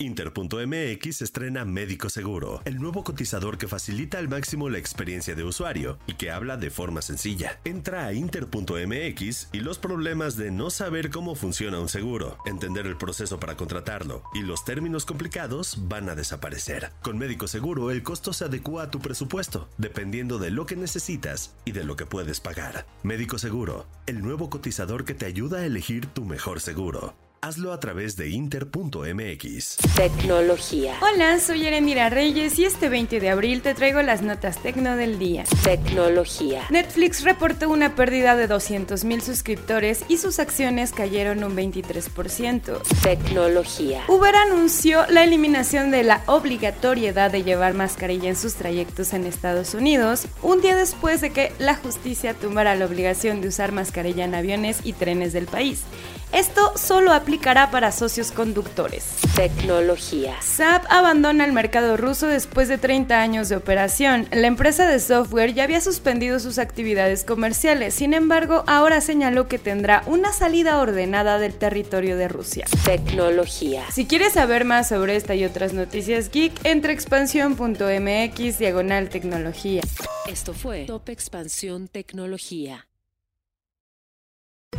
Inter.mx estrena Médico Seguro, el nuevo cotizador que facilita al máximo la experiencia de usuario y que habla de forma sencilla. Entra a Inter.mx y los problemas de no saber cómo funciona un seguro, entender el proceso para contratarlo y los términos complicados van a desaparecer. Con Médico Seguro el costo se adecua a tu presupuesto, dependiendo de lo que necesitas y de lo que puedes pagar. Médico Seguro, el nuevo cotizador que te ayuda a elegir tu mejor seguro. Hazlo a través de inter.mx. Tecnología. Hola, soy Erendira Reyes y este 20 de abril te traigo las notas tecno del día. Tecnología. Netflix reportó una pérdida de 200.000 suscriptores y sus acciones cayeron un 23%. Tecnología. Uber anunció la eliminación de la obligatoriedad de llevar mascarilla en sus trayectos en Estados Unidos, un día después de que la justicia tumbara la obligación de usar mascarilla en aviones y trenes del país. Esto solo aplicará para socios conductores. Tecnología. SAP abandona el mercado ruso después de 30 años de operación. La empresa de software ya había suspendido sus actividades comerciales, sin embargo, ahora señaló que tendrá una salida ordenada del territorio de Rusia. Tecnología. Si quieres saber más sobre esta y otras noticias geek, entra a expansión.mx diagonal tecnología. Esto fue Top Expansión Tecnología.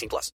18 plus.